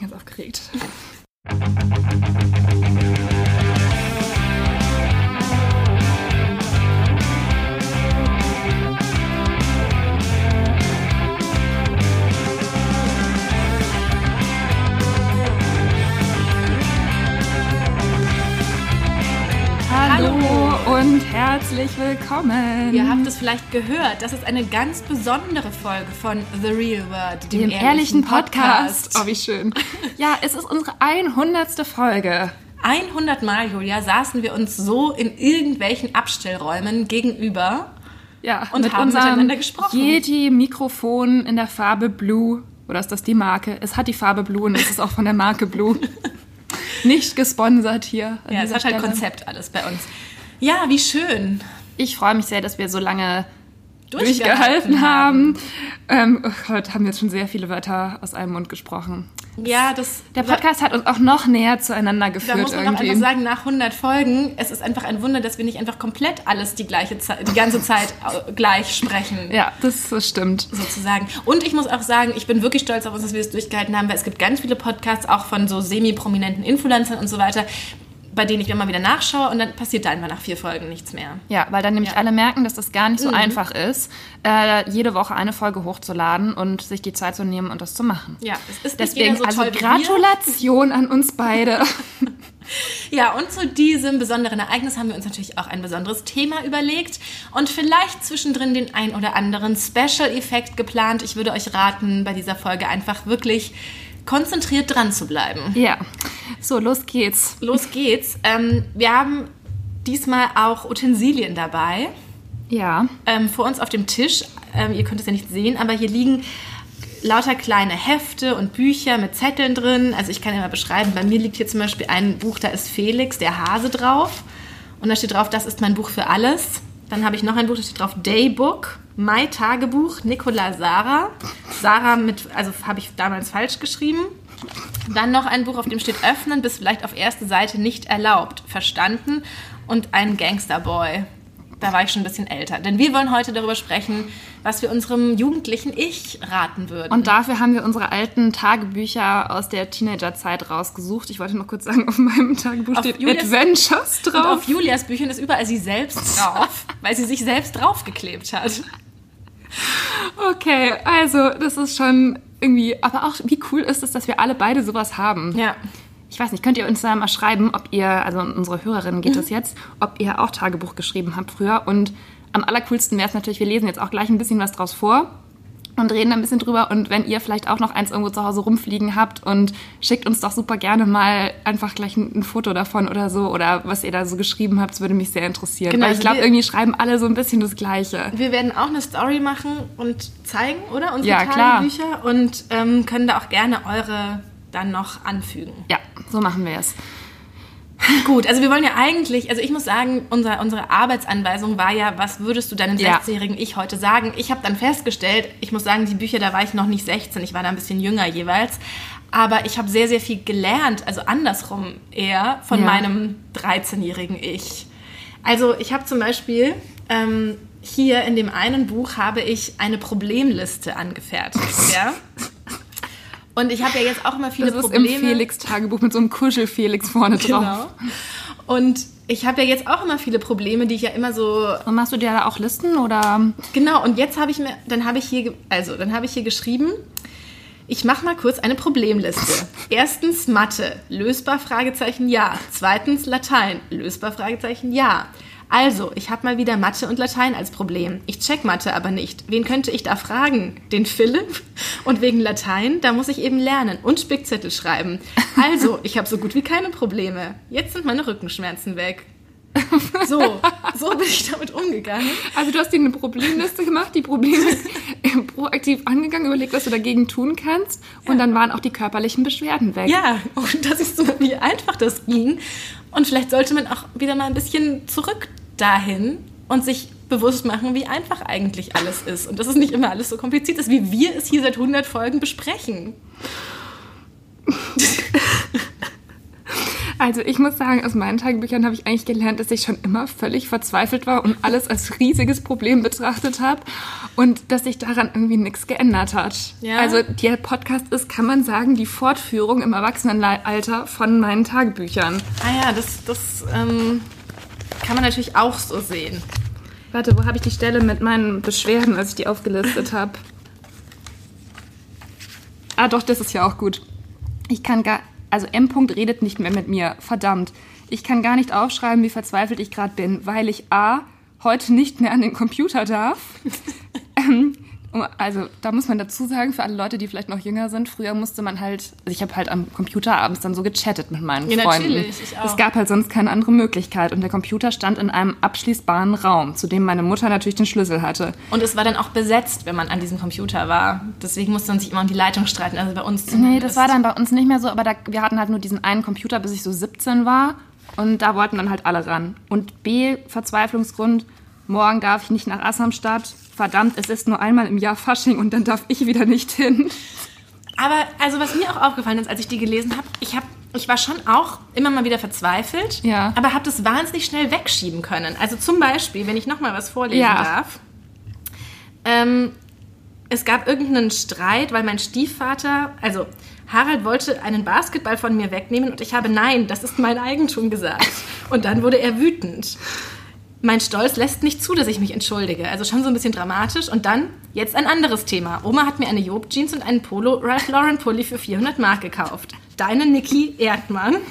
bin ganz aufgeregt. Willkommen. Ihr habt es vielleicht gehört, das ist eine ganz besondere Folge von The Real World, dem, dem ehrlichen, Podcast. Podcast. Oh, wie schön. Ja, es ist unsere 100. Folge. 100 Mal, Julia, saßen wir uns so in irgendwelchen Abstellräumen gegenüber ja, und haben miteinander gesprochen. Yeti-Mikrofon in der Farbe Blue. Oder ist das die Marke? Es hat die Farbe Blue und es ist auch von der Marke Blue. Nicht gesponsert hier. Ja, es hat halt Konzept alles bei uns. Ja, wie schön. Ich freue mich sehr, dass wir so lange durchgehalten, haben. Ähm, oh Gott, haben jetzt schon sehr viele Wörter aus einem Mund gesprochen. Ja, das. Der Podcast hat uns auch noch näher zueinander geführt. Da muss man irgendwie. auch einfach sagen, nach 100 Folgen, es ist einfach ein Wunder, dass wir nicht einfach komplett alles die gleiche Zeit, die ganze Zeit gleich sprechen. Ja, das, das stimmt. Sozusagen. Und ich muss auch sagen, ich bin wirklich stolz auf uns, dass wir es durchgehalten haben, weil es gibt ganz viele Podcasts, auch von so semi-prominenten Influencern und so weiter, bei denen ich immer wieder nachschaue und dann passiert da einfach nach vier Folgen nichts mehr. Ja, weil dann nämlich ja. alle merken, dass das gar nicht so mhm. einfach ist, äh, jede Woche eine Folge hochzuladen und sich die Zeit zu nehmen und das zu machen. Ja, es ist Deswegen, so also Gratulation an uns beide. ja, und zu diesem besonderen Ereignis haben wir uns natürlich auch ein besonderes Thema überlegt und vielleicht zwischendrin den ein oder anderen Special-Effekt geplant. Ich würde euch raten, bei dieser Folge einfach wirklich konzentriert dran zu bleiben. Ja. So, los geht's. Los geht's. Ähm, wir haben diesmal auch Utensilien dabei. Ja. Ähm, vor uns auf dem Tisch. Ähm, ihr könnt es ja nicht sehen, aber hier liegen lauter kleine Hefte und Bücher mit Zetteln drin. Also ich kann ja mal beschreiben, bei mir liegt hier zum Beispiel ein Buch, da ist Felix, der Hase drauf. Und da steht drauf, das ist mein Buch für alles. Dann habe ich noch ein Buch, da steht drauf Daybook, Mai Tagebuch, Nicola Sarah. Sarah mit, also habe ich damals falsch geschrieben. Dann noch ein Buch, auf dem steht Öffnen bis vielleicht auf erste Seite nicht erlaubt. Verstanden. Und ein Gangsterboy. Da war ich schon ein bisschen älter. Denn wir wollen heute darüber sprechen, was wir unserem jugendlichen Ich raten würden. Und dafür haben wir unsere alten Tagebücher aus der Teenagerzeit rausgesucht. Ich wollte noch kurz sagen, auf meinem Tagebuch auf steht Julias, Adventures drauf. Auf Julias Büchern ist überall sie selbst drauf, weil sie sich selbst draufgeklebt hat. Okay, also das ist schon irgendwie, aber auch wie cool ist es, dass wir alle beide sowas haben. Ja. Ich weiß nicht, könnt ihr uns da mal schreiben, ob ihr, also unsere Hörerinnen geht mhm. das jetzt, ob ihr auch Tagebuch geschrieben habt früher. Und am allercoolsten wäre es natürlich, wir lesen jetzt auch gleich ein bisschen was draus vor und reden ein bisschen drüber. Und wenn ihr vielleicht auch noch eins irgendwo zu Hause rumfliegen habt und schickt uns doch super gerne mal einfach gleich ein, ein Foto davon oder so oder was ihr da so geschrieben habt, das würde mich sehr interessieren. Genau, Weil ich also glaube, irgendwie schreiben alle so ein bisschen das Gleiche. Wir werden auch eine Story machen und zeigen, oder? Unsere ja, Tagebücher und ähm, können da auch gerne eure dann noch anfügen. Ja, so machen wir es. Gut, also wir wollen ja eigentlich, also ich muss sagen, unser, unsere Arbeitsanweisung war ja, was würdest du deinem ja. 16-jährigen Ich heute sagen? Ich habe dann festgestellt, ich muss sagen, die Bücher, da war ich noch nicht 16, ich war da ein bisschen jünger jeweils. Aber ich habe sehr, sehr viel gelernt, also andersrum eher, von ja. meinem 13-jährigen Ich. Also ich habe zum Beispiel ähm, hier in dem einen Buch habe ich eine Problemliste angefertigt. ja? Und ich habe ja jetzt auch immer viele das ist Probleme. Im Felix-Tagebuch mit so einem Kuschel-Felix vorne drauf. Genau. Und ich habe ja jetzt auch immer viele Probleme, die ich ja immer so. Und machst du dir da auch Listen oder? Genau. Und jetzt habe ich mir, dann habe ich hier, also dann habe ich hier geschrieben. Ich mache mal kurz eine Problemliste. Erstens Mathe, lösbar Fragezeichen ja. Zweitens Latein, lösbar Fragezeichen ja. Also, ich habe mal wieder Mathe und Latein als Problem. Ich check Mathe aber nicht. Wen könnte ich da fragen? Den Philipp? Und wegen Latein, da muss ich eben lernen und Spickzettel schreiben. Also, ich habe so gut wie keine Probleme. Jetzt sind meine Rückenschmerzen weg. So, so bin ich damit umgegangen. Also du hast dir eine Problemliste gemacht, die Probleme proaktiv angegangen, überlegt, was du dagegen tun kannst und ja. dann waren auch die körperlichen Beschwerden weg. Ja, und das ist so, wie einfach das ging. Und vielleicht sollte man auch wieder mal ein bisschen zurück dahin und sich bewusst machen, wie einfach eigentlich alles ist. Und dass es nicht immer alles so kompliziert ist, wie wir es hier seit 100 Folgen besprechen. Also ich muss sagen, aus meinen Tagebüchern habe ich eigentlich gelernt, dass ich schon immer völlig verzweifelt war und alles als riesiges Problem betrachtet habe und dass sich daran irgendwie nichts geändert hat. Ja. Also der Podcast ist, kann man sagen, die Fortführung im Erwachsenenalter von meinen Tagebüchern. Ah ja, das, das ähm, kann man natürlich auch so sehen. Warte, wo habe ich die Stelle mit meinen Beschwerden, als ich die aufgelistet habe? Ah, doch, das ist ja auch gut. Ich kann gar, also M. -Punkt redet nicht mehr mit mir. Verdammt. Ich kann gar nicht aufschreiben, wie verzweifelt ich gerade bin, weil ich A. heute nicht mehr an den Computer darf. ähm, also da muss man dazu sagen, für alle Leute, die vielleicht noch jünger sind, früher musste man halt, also ich habe halt am Computer abends dann so gechattet mit meinen Ja, Freunden. natürlich, ich auch. Es gab halt sonst keine andere Möglichkeit und der Computer stand in einem abschließbaren Raum, zu dem meine Mutter natürlich den Schlüssel hatte. Und es war dann auch besetzt, wenn man an diesem Computer war. Deswegen musste man sich immer um die Leitung streiten. Also bei uns Nee, zumindest. das war dann bei uns nicht mehr so, aber da, wir hatten halt nur diesen einen Computer, bis ich so 17 war. Und da wollten dann halt alle ran. Und B, Verzweiflungsgrund, morgen darf ich nicht nach Assamstadt. Verdammt, es ist nur einmal im Jahr Fasching und dann darf ich wieder nicht hin. Aber also was mir auch aufgefallen ist, als ich die gelesen habe, ich habe ich war schon auch immer mal wieder verzweifelt, Ja. aber habe das wahnsinnig schnell wegschieben können. Also zum Beispiel, wenn ich noch mal was vorlesen Ja. darf. Ähm, es gab irgendeinen Streit, weil mein Stiefvater, also Harald wollte einen Basketball von mir wegnehmen und ich habe nein, das ist mein Eigentum gesagt. Und dann wurde er wütend. Mein Stolz lässt nicht zu, dass ich mich entschuldige. Also schon so ein bisschen dramatisch. Und dann jetzt ein anderes Thema. Oma hat mir eine Job-Jeans und einen Polo Ralph Lauren Pulli für 400 Mark gekauft. Deine Niki Erdmann.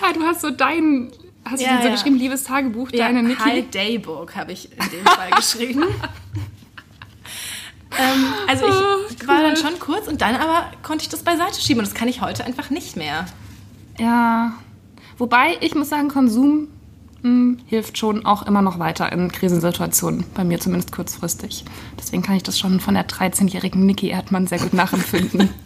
Ah, du hast so dein, hast Ja, du so ja. geschrieben, liebes Tagebuch, deine Niki. High Daybook habe ich in dem Fall geschrieben. ähm, also ich Oh, war dann schon kurz und dann aber konnte ich das beiseite schieben. Und das kann ich heute einfach nicht mehr. Ja. Wobei, ich muss sagen, Konsum hilft schon auch immer noch weiter in Krisensituationen. Bei mir zumindest kurzfristig. Deswegen kann ich das schon von der 13-jährigen Niki Erdmann sehr gut nachempfinden.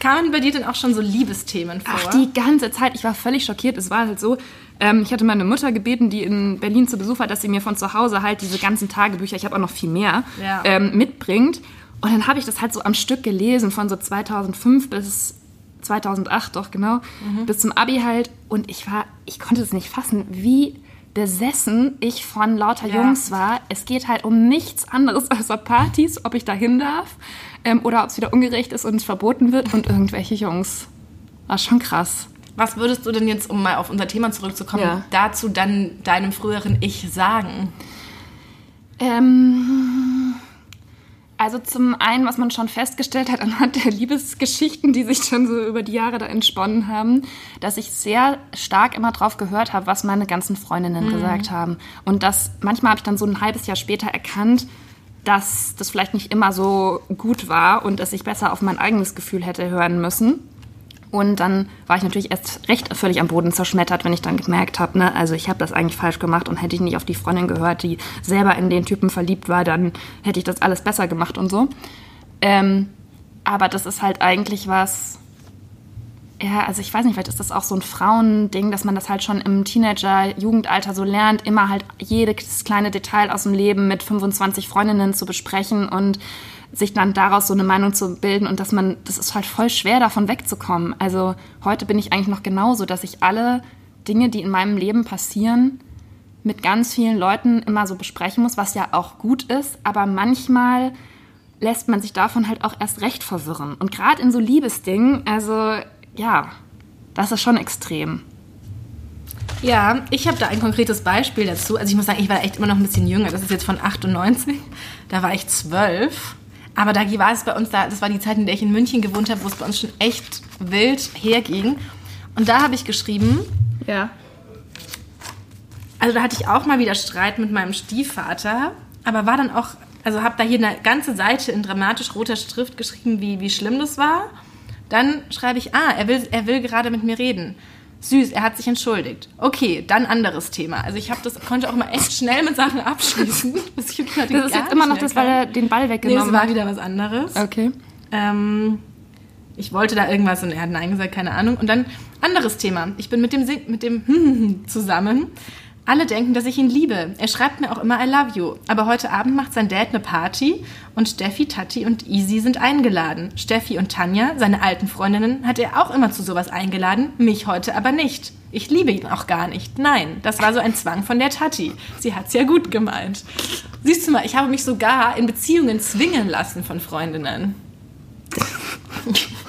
Kamen bei dir denn auch schon so Liebesthemen vor? Ach, die ganze Zeit. Ich war völlig schockiert. Es war halt so, ähm, ich hatte meine Mutter gebeten, die in Berlin zu Besuch war, dass sie mir von zu Hause halt diese ganzen Tagebücher, ich habe auch noch viel mehr, Ja. ähm, mitbringt. Und dann habe ich das halt so am Stück gelesen, von so 2005 bis 2008, doch genau, bis zum Abi halt. Und ich war, ich konnte es nicht fassen, wie besessen ich von lauter Ja. Jungs war. Es geht halt um nichts anderes als Partys, ob ich da hin darf ähm, oder ob es wieder ungerecht ist und es verboten wird und irgendwelche Jungs. War schon krass. Was würdest du denn jetzt, um mal auf unser Thema zurückzukommen, Ja. dazu dann deinem früheren Ich sagen? Ähm, also zum einen, was man schon festgestellt hat anhand der Liebesgeschichten, die sich schon so über die Jahre da entsponnen haben, dass ich sehr stark immer drauf gehört habe, was meine ganzen Freundinnen gesagt haben. Und das manchmal habe ich dann so ein halbes Jahr später erkannt, dass das vielleicht nicht immer so gut war und dass ich besser auf mein eigenes Gefühl hätte hören müssen. Und dann war ich natürlich erst recht völlig am Boden zerschmettert, wenn ich dann gemerkt habe, ne, also ich habe das eigentlich falsch gemacht und hätte ich nicht auf die Freundin gehört, die selber in den Typen verliebt war, dann hätte ich das alles besser gemacht und so. Ähm, aber das ist halt eigentlich was, ja, also ich weiß nicht, vielleicht ist das auch so ein Frauending, dass man das halt schon im Teenager-Jugendalter so lernt, immer halt jedes kleine Detail aus dem Leben mit 25 Freundinnen zu besprechen und sich dann daraus so eine Meinung zu bilden und dass man, das ist halt voll schwer davon wegzukommen. Also heute bin ich eigentlich noch genauso, dass ich alle Dinge, die in meinem Leben passieren, mit ganz vielen Leuten immer so besprechen muss, was ja auch gut ist, aber manchmal lässt man sich davon halt auch erst recht verwirren. Und gerade in so Liebesdingen, also ja, das ist schon extrem. Ja, ich habe da ein konkretes Beispiel dazu. Also ich muss sagen, ich war echt immer noch ein bisschen jünger. Das ist jetzt von 98. Da war ich zwölf. Aber da war es bei uns, da, das war die Zeit, in der ich in München gewohnt habe, wo es bei uns schon echt wild herging. Und da habe ich geschrieben, Ja. also da hatte ich auch mal wieder Streit mit meinem Stiefvater, aber war dann auch, also habe da hier eine ganze Seite in dramatisch roter Schrift geschrieben, wie, wie schlimm das war. Dann schreibe ich, ah, er will, er will gerade mit mir reden. Süß, er hat sich entschuldigt. Okay, dann anderes Thema. Also ich habe das konnte auch mal echt schnell mit Sachen abschließen. Das ist jetzt immer noch das, weil er den Ball Nee, es weggenommen war hat. wieder was anderes. Okay. Ähm, ich wollte da irgendwas und er hat Nein gesagt, keine Ahnung. Und dann anderes Thema. Ich bin mit dem, mit dem zusammen. Alle denken, dass ich ihn liebe. Er schreibt mir auch immer I love you. Aber heute Abend macht sein Dad eine Party und Steffi, Tati und Easy sind eingeladen. Steffi und Tanja, seine alten Freundinnen, hat er auch immer zu sowas eingeladen, mich heute aber nicht. Ich liebe ihn auch gar nicht. Nein, das war so ein Zwang von der Tati. Sie hat's ja gut gemeint. Siehst du mal, ich habe mich sogar in Beziehungen zwingen lassen von Freundinnen.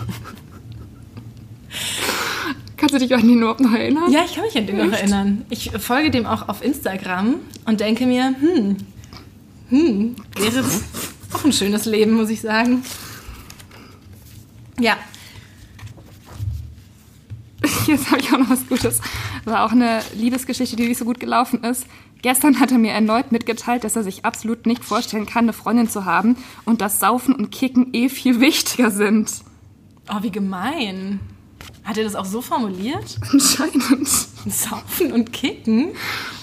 Kannst du dich an den überhaupt noch erinnern? Ja, ich kann mich an den noch erinnern. Ich folge dem auch auf Instagram und denke mir, hm, hm, wäre auch ein schönes Leben, muss ich sagen. Ja, Jetzt habe ich auch noch was Gutes. War auch eine Liebesgeschichte, die nicht so gut gelaufen ist. Gestern hat er mir erneut mitgeteilt, dass er sich absolut nicht vorstellen kann, eine Freundin zu haben und dass Saufen und Kicken eh viel wichtiger sind. oh, wie gemein. Hat er das auch so formuliert? Anscheinend. Saufen und Kicken?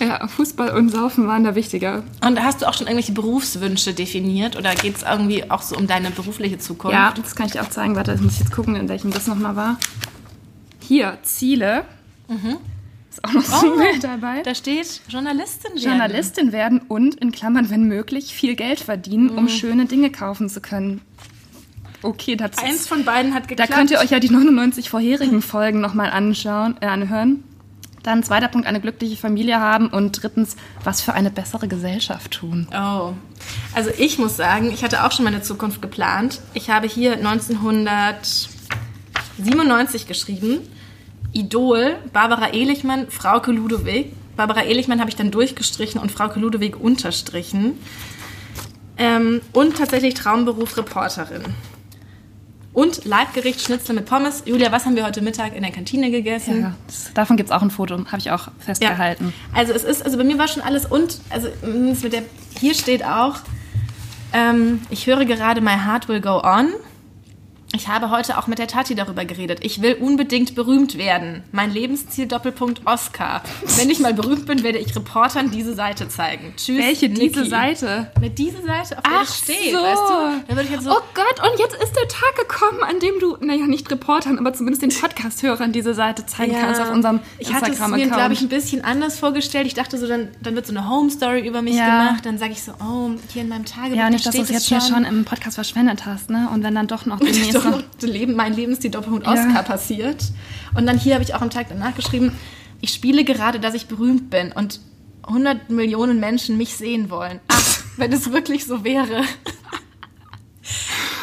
Ja, Fußball und Saufen waren da wichtiger. Und hast du auch schon irgendwelche Berufswünsche definiert oder geht es irgendwie auch so um deine berufliche Zukunft? Ja, das kann ich dir auch zeigen. Warte, das muss ich jetzt gucken, in welchem das nochmal war. Hier, Ziele. Ist auch noch so ein Bild dabei. Da steht Journalistin werden. Journalistin werden und, in Klammern, wenn möglich, viel Geld verdienen, um schöne Dinge kaufen zu können. Okay, das Eins von beiden hat Da geklappt. könnt ihr euch ja die 99 vorherigen Folgen nochmal anschauen, äh, anhören. Dann zweiter Punkt, eine glückliche Familie haben. Und drittens, was für eine bessere Gesellschaft tun. Oh. Also ich muss sagen, ich hatte auch schon meine Zukunft geplant. Ich habe hier 1997 geschrieben. Idol, Barbara Ehlichmann, Frauke Ludewig. Barbara Ehlichmann habe ich dann durchgestrichen und Frauke Ludewig unterstrichen. Ähm, und tatsächlich Traumberuf Reporterin. Und Leibgericht Schnitzel mit Pommes. Julia, was haben wir heute Mittag in der Kantine gegessen? Ja, das, davon gibt es auch ein Foto, habe ich auch festgehalten. Also es ist, also bei mir war schon alles und, also mit der, hier steht auch, ähm, ich höre gerade My Heart Will Go On. Ich habe heute auch mit der Tati darüber geredet. Ich will unbedingt berühmt werden. Mein Lebensziel Doppelpunkt Oscar. Wenn ich mal berühmt bin, werde ich Reportern diese Seite zeigen. Tschüss. Welche, diese Niki. Seite? Mit dieser Seite, auf der Ach das steht, so. weißt du? Da würde ich jetzt so, Oh Gott, und jetzt ist der Tag gekommen, an dem du, naja, nicht Reportern, aber zumindest den Podcast-Hörern diese Seite zeigen kannst auf unserem ich hatte es mir, glaube ich, ein bisschen anders vorgestellt. Ich dachte so, dann, dann wird so eine Home-Story über mich Ja. gemacht. Dann sage ich so, oh, hier in meinem Tagebuch, ja, nicht, da dass du es jetzt hier schon im Podcast verschwendet hast, ne? Und wenn dann doch noch demnächst das Leben, mein Lebensstil Doppelpunkt Ja. Oscar passiert. Und dann hier habe ich auch am Tag danach geschrieben, ich spiele gerade, dass ich berühmt bin und 100 Millionen Menschen mich sehen wollen. Ach, wenn es wirklich so wäre.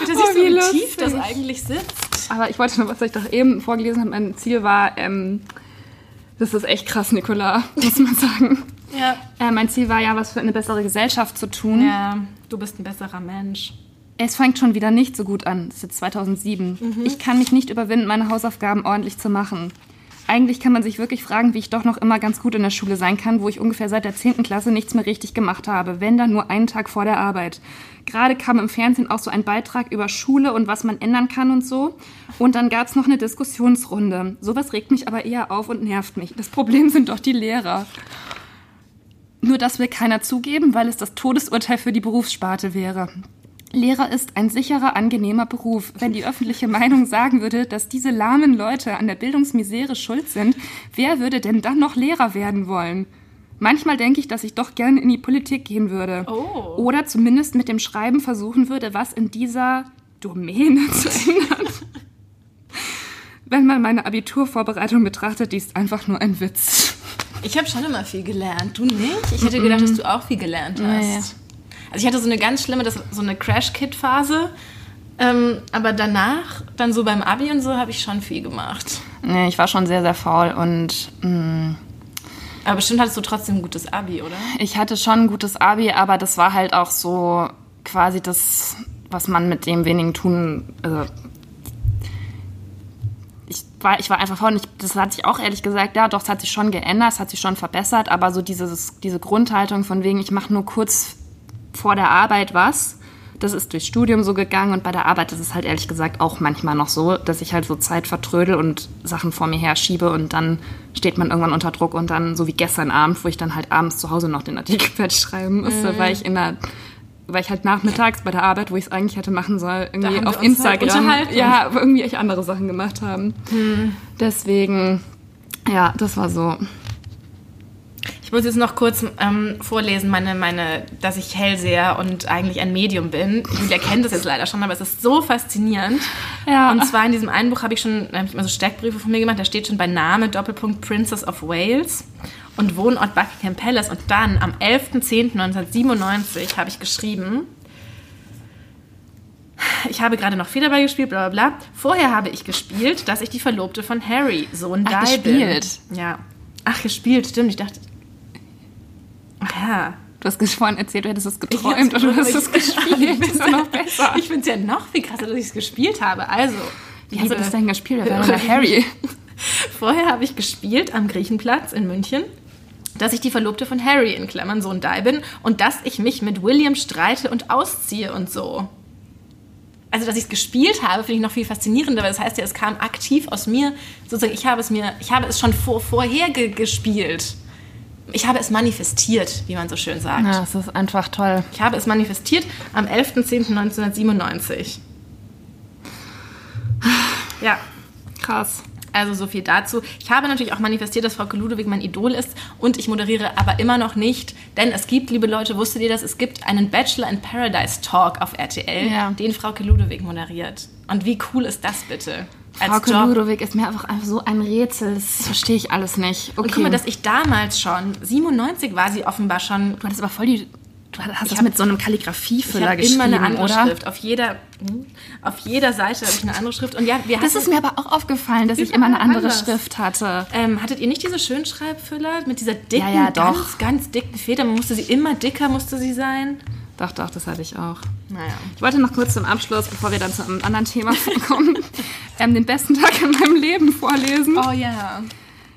Dass Oh, ich so wie wie lustig. tief das eigentlich sitzt. Aber ich wollte noch, was ich doch eben vorgelesen habe, mein Ziel war, ähm, das ist echt krass, Nicola, muss man sagen. Ja. Äh, mein Ziel war ja, was für eine bessere Gesellschaft zu tun. Ja, du bist ein besserer Mensch. Es fängt schon wieder nicht so gut an. Das ist jetzt 2007. Ich kann mich nicht überwinden, meine Hausaufgaben ordentlich zu machen. Eigentlich kann man sich wirklich fragen, wie ich doch noch immer ganz gut in der Schule sein kann, wo ich ungefähr seit der 10. Klasse nichts mehr richtig gemacht habe, wenn dann nur einen Tag vor der Arbeit. Gerade kam im Fernsehen auch so ein Beitrag über Schule und was man ändern kann und so. Und dann gab es noch eine Diskussionsrunde. Sowas regt mich aber eher auf und nervt mich. Das Problem sind doch die Lehrer. Nur das will keiner zugeben, weil es das Todesurteil für die Berufssparte wäre. Lehrer ist ein sicherer, angenehmer Beruf. Wenn die öffentliche Meinung sagen würde, dass diese lahmen Leute an der Bildungsmisere schuld sind, wer würde denn dann noch Lehrer werden wollen? Manchmal denke ich, dass ich doch gerne in die Politik gehen würde. Oh. Oder zumindest mit dem Schreiben versuchen würde, was in dieser Domäne zu ändern. Wenn man meine Abiturvorbereitung betrachtet, die ist einfach nur ein Witz. Ich habe schon immer viel gelernt. Du nicht? Ich hätte gedacht, dass du auch viel gelernt hast. Nee. Also ich hatte so eine ganz schlimme, das, so eine Crash-Kit-Phase. Ähm, aber danach, dann so beim Abi und so, habe ich schon viel gemacht. Nee, ich war schon sehr, sehr faul und mh, Aber bestimmt hattest du trotzdem ein gutes Abi, oder? ich hatte schon ein gutes Abi, aber das war halt auch so quasi das, was man mit dem wenigen tun. Also ich war, ich war einfach faul und ich, das hat sich auch ehrlich gesagt, ja, doch, es hat sich schon geändert, es hat sich schon verbessert, aber so dieses, diese Grundhaltung von wegen, ich mache nur kurz vor der Arbeit was. Das ist durchs Studium so gegangen und bei der Arbeit ist es halt ehrlich gesagt auch manchmal noch so, dass ich halt so Zeit vertrödel und Sachen vor mir her schiebe und dann steht man irgendwann unter Druck und dann, so wie gestern Abend, wo ich dann halt abends zu Hause noch den Artikel fertig schreiben musste, weil ich in der weil ich halt nachmittags bei der Arbeit, wo ich es eigentlich hätte machen sollen, irgendwie auf halt Instagram, unterhalten. ja, irgendwie echt andere Sachen gemacht haben. Deswegen, ja, das war so. Ich muss jetzt noch kurz ähm, vorlesen, meine, meine, dass ich Hellseher und eigentlich ein Medium bin. Julia kennt das jetzt leider schon, aber es ist so faszinierend. Ja. Und zwar in diesem einen Buch habe ich schon hab ich mal so Steckbriefe von mir gemacht, da steht schon bei Name Doppelpunkt Princess of Wales und Wohnort Buckingham Palace. Und dann am 11.10.1997 habe ich geschrieben, ich habe gerade noch Federball gespielt, bla bla bla. Vorher habe ich gespielt, dass ich die Verlobte von Harry, Sohn Ach, Di gespielt. bin. Ja. Ach, gespielt, stimmt. Ich dachte. Ach ja. Du hast vorhin erzählt, du hättest es geträumt oder du hast es gespielt. Das ist ja noch besser. Ich finde es ja noch viel krasser, dass ich es gespielt habe. Also, Wie hast du das denn gespielt? Wer war denn Harry? Vorher habe ich gespielt am Griechenplatz in München, dass ich die Verlobte von Harry in Klammern Sohn Di bin und dass ich mich mit William streite und ausziehe und so. Also, dass ich es gespielt habe, finde ich noch viel faszinierender, weil das heißt ja, es kam aktiv aus mir. Sozusagen, ich habe es mir, ich habe es schon vor, vorher ge gespielt. Ich habe es manifestiert, wie man so schön sagt. Ja, das ist einfach toll. Ich habe es manifestiert am 11.10.1997. Ja, Krass. also so viel dazu. Ich habe natürlich auch manifestiert, dass Frau Ludewig mein Idol ist und ich moderiere aber immer noch nicht, denn es gibt, liebe Leute, wusstet ihr das? Es gibt einen Bachelor in Paradise Talk auf RTL, Ja. den Frau Ludewig moderiert. Und wie cool ist das bitte? Frau Ludowig ist mir einfach, einfach so ein Rätsel. Das verstehe ich alles nicht. Okay. Und guck mal, dass ich damals schon, 97 war sie offenbar schon, du hattest aber voll die. Du hast das hab- mit so einem ich Kalligrafiefüller habe geschrieben, immer eine andere oder? Schrift. Auf jeder, hm, auf jeder Seite habe ich eine andere Schrift. Und ja, wir Das ist mir aber auch aufgefallen, dass ich immer eine andere anders. Schrift hatte. Ähm, hattet ihr nicht diese Schönschreibfüller mit dieser dicken, Ja, ja, doch. ganz, ganz dicken Feder? Man musste sie immer dicker, musste sie sein. Doch, doch, das hatte ich auch. Naja. Ich wollte noch kurz zum Abschluss, bevor wir dann zu einem anderen Thema kommen, ähm, den besten Tag in meinem Leben vorlesen. Oh ja.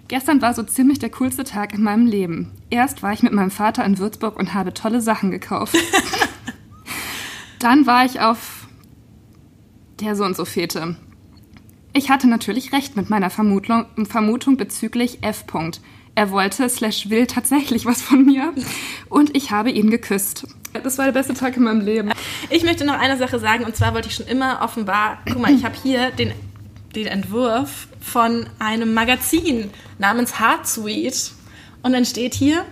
Gestern war so ziemlich der coolste Tag in meinem Leben. Erst war ich mit meinem Vater in Würzburg und habe tolle Sachen gekauft. Dann war ich auf der so und so Fete. Ich hatte natürlich recht mit meiner Vermutung, Vermutung bezüglich F. -Punkt. Er wollte slash will tatsächlich was von mir und ich habe ihn geküsst. Das war der beste Tag in meinem Leben. Ich möchte noch eine Sache sagen, und zwar wollte ich schon immer offenbar, guck mal, ich habe hier den, den Entwurf von einem Magazin namens Heartsuite. Und dann steht hier,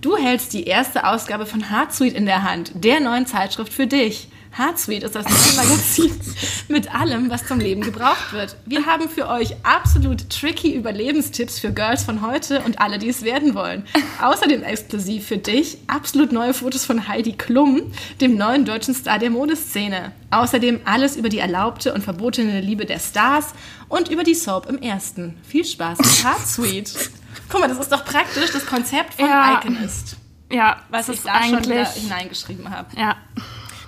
du hältst die erste Ausgabe von Heartsuite in der Hand, der neuen Zeitschrift für dich. Heartsuite ist das neue Magazin mit allem, was zum Leben gebraucht wird. Wir haben für euch absolut tricky Überlebenstipps für Girls von heute und alle, die es werden wollen. Außerdem exklusiv für dich absolut neue Fotos von Heidi Klum, dem neuen deutschen Star der Modeszene. Außerdem alles über die erlaubte und verbotene Liebe der Stars und über die Soap im ersten. Viel Spaß mit Heartsuite. Guck mal, das ist doch praktisch das Konzept von Ja. Iconist, Ja, was ich da schon eigentlich. hineingeschrieben habe. Ja,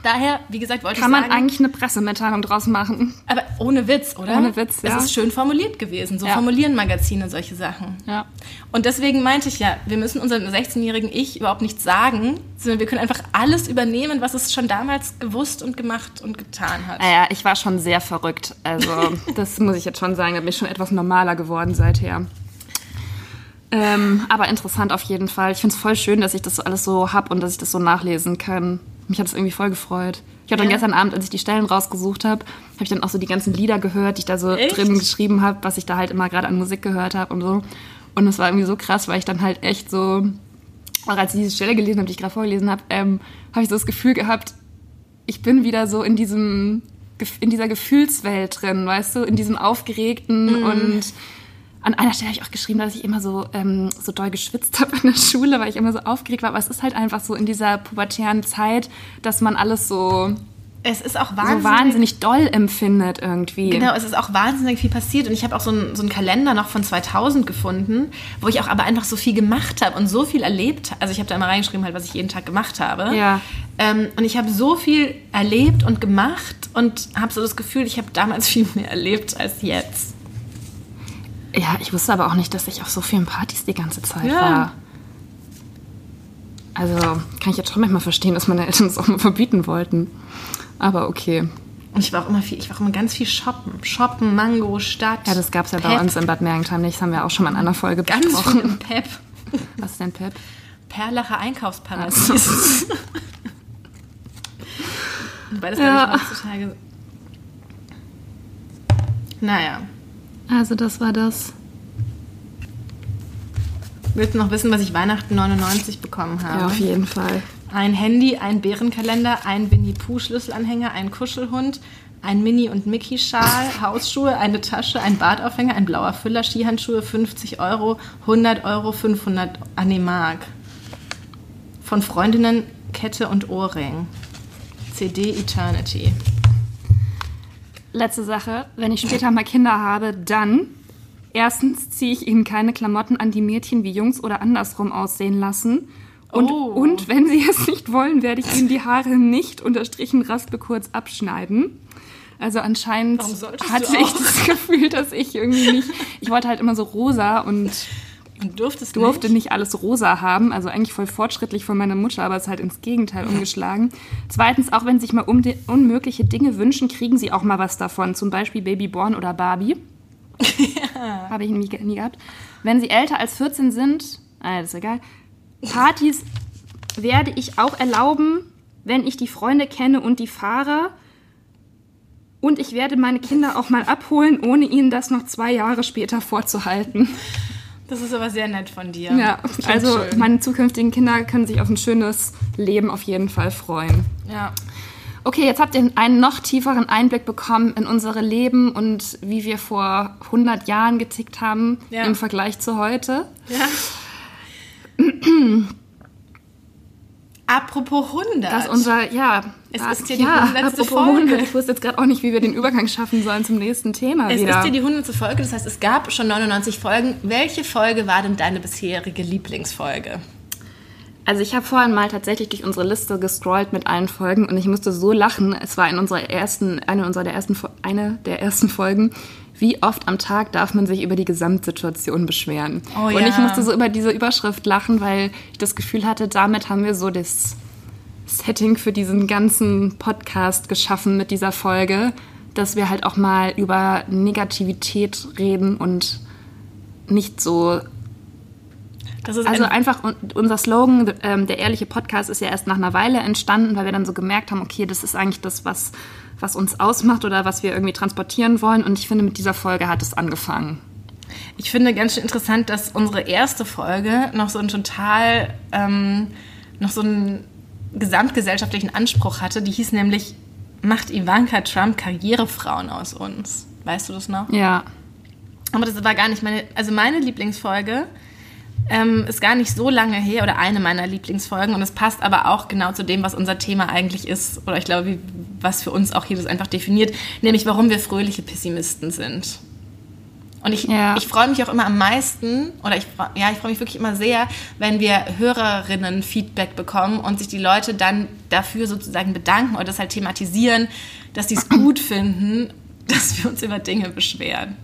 Daher, wie gesagt, wollte kann ich man sagen, eigentlich eine Pressemitteilung draus machen. aber ohne Witz, oder? Ohne Witz, ja. Es ist schön formuliert gewesen. So Ja. formulieren Magazine solche Sachen. Ja. Und deswegen meinte ich ja, wir müssen unserem 16-jährigen Ich überhaupt nichts sagen, sondern wir können einfach alles übernehmen, was es schon damals gewusst und gemacht und getan hat. Naja, ich war schon sehr verrückt. Also, das muss ich jetzt schon sagen. Da bin ich schon etwas normaler geworden seither. Ähm, aber interessant auf jeden Fall. Ich finde es voll schön, dass ich das alles so hab und dass ich das so nachlesen kann. Mich hat es irgendwie voll gefreut. Ich habe dann Ja. gestern Abend, als ich die Stellen rausgesucht habe, habe ich dann auch so die ganzen Lieder gehört, die ich da so Echt? drin geschrieben habe, was ich da halt immer gerade an Musik gehört habe und so. Und es war irgendwie so krass, weil ich dann halt echt so, auch als ich diese Stelle gelesen habe, die ich gerade vorgelesen habe, ähm, habe ich so das Gefühl gehabt, ich bin wieder so in diesem in dieser Gefühlswelt drin, weißt du, in diesem aufgeregten und an einer Stelle habe ich auch geschrieben, dass ich immer so ähm, so doll geschwitzt habe in der Schule, weil ich immer so aufgeregt war. Aber es ist halt einfach so in dieser pubertären Zeit, dass man alles so Es ist auch so wahnsinnig, wahnsinnig doll empfindet irgendwie. Genau, es ist auch wahnsinnig viel passiert und ich habe auch so einen, so einen Kalender noch von 2000 gefunden, wo ich auch aber einfach so viel gemacht habe und so viel erlebt. Also ich habe da immer reingeschrieben, halt, was ich jeden Tag gemacht habe. Ja. Ähm, und ich habe so viel erlebt und gemacht und habe so das Gefühl, ich habe damals viel mehr erlebt als jetzt. Ja, ich wusste aber auch nicht, dass ich auf so vielen Partys die ganze Zeit Ja. war. Also kann ich jetzt schon manchmal verstehen, dass meine Eltern es auch mal verbieten wollten. Aber okay. Und ich war auch immer viel, ich war auch immer ganz viel shoppen. Shoppen, Mango, Stadt. Ja, das gab es ja bei Pep. uns in Bad Mergentheim nicht. Das haben wir auch schon mal in einer Folge Ganz viel besprochen. im Pep. Was ist denn Pep? Perlacher Einkaufsparadies. Wobei das, Ja. heutzutage... Naja. Also das war das. Willst du noch wissen, was ich Weihnachten 99 bekommen habe? Ja, auf jeden Fall. Ein Handy, ein Bärenkalender, ein Winnie Pooh Schlüsselanhänger, ein Kuschelhund, ein Mini- und Mickey-Schal, Hausschuhe, eine Tasche, ein Bartaufhänger, ein blauer Füller, Skihandschuhe, 50 Euro, 100 Euro, 500 Mark. Von Freundinnen Kette und Ohrring. CD Eternity. Letzte Sache, wenn ich später mal Kinder habe, dann erstens ziehe ich ihnen keine Klamotten an, die Mädchen wie Jungs oder andersrum aussehen lassen. Und, Oh. und wenn sie es nicht wollen, werde ich ihnen die Haare nicht unterstrichen raspe kurz abschneiden. Also anscheinend hatte ich das Gefühl, dass ich irgendwie nicht. Ich wollte halt immer so rosa und Durftest durfte nicht? nicht alles rosa haben. Also eigentlich voll fortschrittlich von meiner Mutter, aber es ist halt ins Gegenteil umgeschlagen. Zweitens, auch wenn sie sich mal um unmögliche Dinge wünschen, kriegen sie auch mal was davon. Zum Beispiel Babyborn oder Barbie. Habe ich nie, nie gehabt. Wenn sie älter als 14 sind, ah, das ist egal. Partys werde ich auch erlauben, wenn ich die Freunde kenne und die Fahrer. Und ich werde meine Kinder auch mal abholen, ohne ihnen das noch zwei Jahre später vorzuhalten. Das ist aber sehr nett von dir. Ja, also schön. meine zukünftigen Kinder können sich auf ein schönes Leben auf jeden Fall freuen. Ja. Okay, jetzt habt ihr einen noch tieferen Einblick bekommen in unsere Leben und wie wir vor 100 Jahren getickt haben Ja. im Vergleich zu heute. ja. Apropos 100. Das ist unser, ja. Es ah, ist ja die ja, 100. apropos Folge. 100. Ich wusste jetzt gerade auch nicht, wie wir den Übergang schaffen sollen zum nächsten Thema Es wieder. ist ja die 100. Folge, das heißt, es gab schon 99 Folgen. Welche Folge war denn deine bisherige Lieblingsfolge? Also ich habe vorhin mal tatsächlich durch unsere Liste gescrollt mit allen Folgen und ich musste so lachen. Es war in unserer ersten, eine unserer der ersten, eine der ersten Folgen. Wie oft am Tag darf man sich über die Gesamtsituation beschweren? Oh und ja. ich musste so über diese Überschrift lachen, weil ich das Gefühl hatte, damit haben wir so das Setting für diesen ganzen Podcast geschaffen mit dieser Folge, dass wir halt auch mal über Negativität reden und nicht so Das ist also ein, einfach un- unser Slogan, ähm, der ehrliche Podcast, ist ja erst nach einer Weile entstanden, weil wir dann so gemerkt haben, okay, das ist eigentlich das, was, was uns ausmacht oder was wir irgendwie transportieren wollen. Und ich finde, mit dieser Folge hat es angefangen. ich finde ganz schön interessant, dass unsere erste Folge noch so einen total, ähm, noch so einen gesamtgesellschaftlichen Anspruch hatte. Die hieß nämlich, macht Ivanka Trump Karrierefrauen aus uns? Weißt du das noch? Ja. Aber das war gar nicht meine, also meine Lieblingsfolge ähm, ist gar nicht so lange her oder eine meiner Lieblingsfolgen und es passt aber auch genau zu dem, was unser Thema eigentlich ist oder ich glaube, wie, was für uns auch hier das einfach definiert, nämlich warum wir fröhliche Pessimisten sind. Und ich, Ja. ich freue mich auch immer am meisten, oder ich, ja, ich freue mich wirklich immer sehr, wenn wir Hörerinnen Feedback bekommen und sich die Leute dann dafür sozusagen bedanken oder das halt thematisieren, dass sie es gut finden, dass wir uns über Dinge beschweren.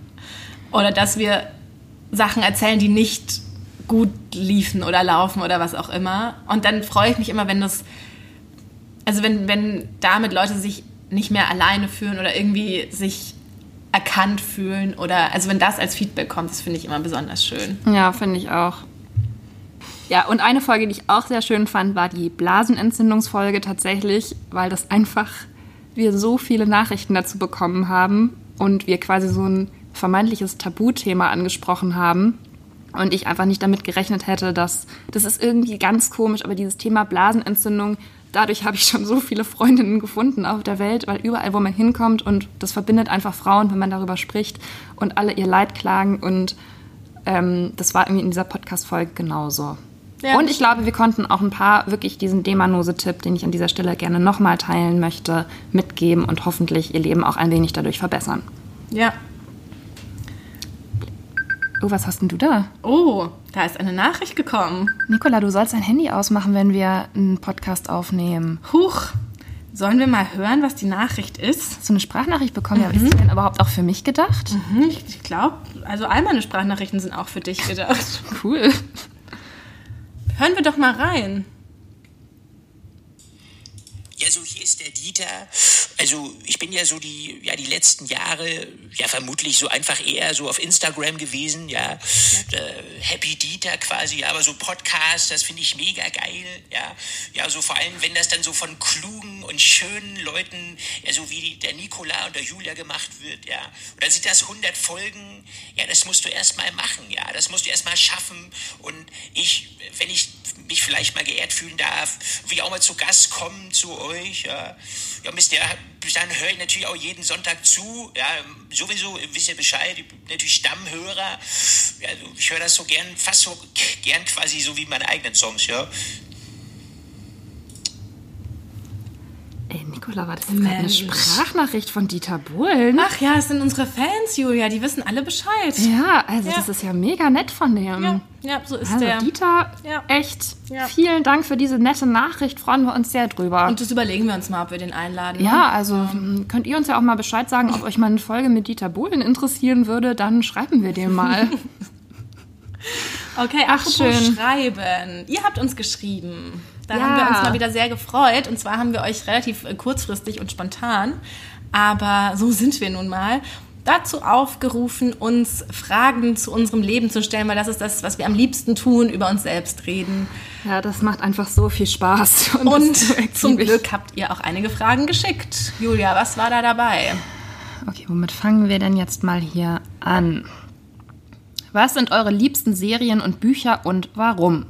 Oder dass wir Sachen erzählen, die nicht gut liefen oder laufen oder was auch immer. Und dann freue ich mich immer, wenn das, also wenn, wenn damit Leute sich nicht mehr alleine fühlen oder irgendwie sich erkannt fühlen oder, also wenn das als Feedback kommt, das finde ich immer besonders schön. Ja, finde ich auch. Ja, und eine Folge, die ich auch sehr schön fand, war die Blasenentzündungsfolge tatsächlich, weil das einfach wir so viele Nachrichten dazu bekommen haben und wir quasi so ein vermeintliches Tabuthema angesprochen haben und ich einfach nicht damit gerechnet hätte, dass das ist irgendwie ganz komisch, aber dieses Thema Blasenentzündung, dadurch habe ich schon so viele Freundinnen gefunden auf der Welt, weil überall, wo man hinkommt und das verbindet einfach Frauen, wenn man darüber spricht und alle ihr Leid klagen und ähm, das war irgendwie in dieser Podcast-Folge genauso. Ja. Und ich glaube, wir konnten auch ein paar wirklich diesen Demanose-Tipp, den ich an dieser Stelle gerne nochmal teilen möchte, mitgeben und hoffentlich ihr Leben auch ein wenig dadurch verbessern. Ja. Oh, was hast denn du da? Oh, da ist eine Nachricht gekommen. Nicola, du sollst dein Handy ausmachen, wenn wir einen Podcast aufnehmen. Huch. Sollen wir mal hören, was die Nachricht ist? Du eine Sprachnachricht bekommen? Ja, aber ist die denn überhaupt auch für mich gedacht? Hm, Ich, ich glaube, also all meine Sprachnachrichten sind auch für dich gedacht. Cool. Hören wir doch mal rein. Ja, so hier ist der Dieter. Also ich bin ja so die, ja die letzten Jahre ja vermutlich so einfach eher so auf Instagram gewesen, ja, äh, Happy Dieter quasi, aber so Podcast, das finde ich mega geil, ja, ja, so vor allem, wenn das dann so von klugen und schönen Leuten, ja, so wie der Nikola und der Julia gemacht wird, ja, und dann sind das 100 Folgen, ja, das musst du erstmal machen, ja, das musst du erstmal schaffen. Und ich, wenn ich mich vielleicht mal geehrt fühlen darf, wie auch mal zu Gast kommen zu euch, ja, ja, Mist, ja, bis dann höre ich natürlich auch jeden Sonntag zu. Ja, sowieso wisst ihr Bescheid, ich bin natürlich Stammhörer. Ja, also ich höre das so gern, fast so gern quasi so wie meine eigenen Songs, ja. Ey, Nicola, war das jetzt gerade eine Sprachnachricht von Dieter Bohlen? Ach ja, es sind unsere Fans, Julia, die wissen alle Bescheid. Ja, also Ja. das ist ja mega nett von dem. Ja, ja so ist Also der. Dieter, Ja. echt vielen Dank für diese nette Nachricht, freuen wir uns sehr drüber. Und das überlegen wir uns mal, ob wir den einladen. ne? ja, also m, könnt ihr uns ja auch mal Bescheid sagen, ob euch mal eine Folge mit Dieter Bohlen interessieren würde, dann schreiben wir dem mal. Okay, Ach, schön. schreiben. Ihr habt uns geschrieben. Da Ja. haben wir uns mal wieder sehr gefreut. Und zwar haben wir euch relativ äh, kurzfristig und spontan, aber so sind wir nun mal, dazu aufgerufen, uns Fragen zu unserem Leben zu stellen, weil das ist das, was wir am liebsten tun, über uns selbst reden. ja, das macht einfach so viel Spaß. Und so zum. Glück habt ihr auch einige Fragen geschickt. Julia, was war da dabei? Okay, womit fangen wir denn jetzt mal hier an? Was sind eure liebsten Serien und Bücher und warum?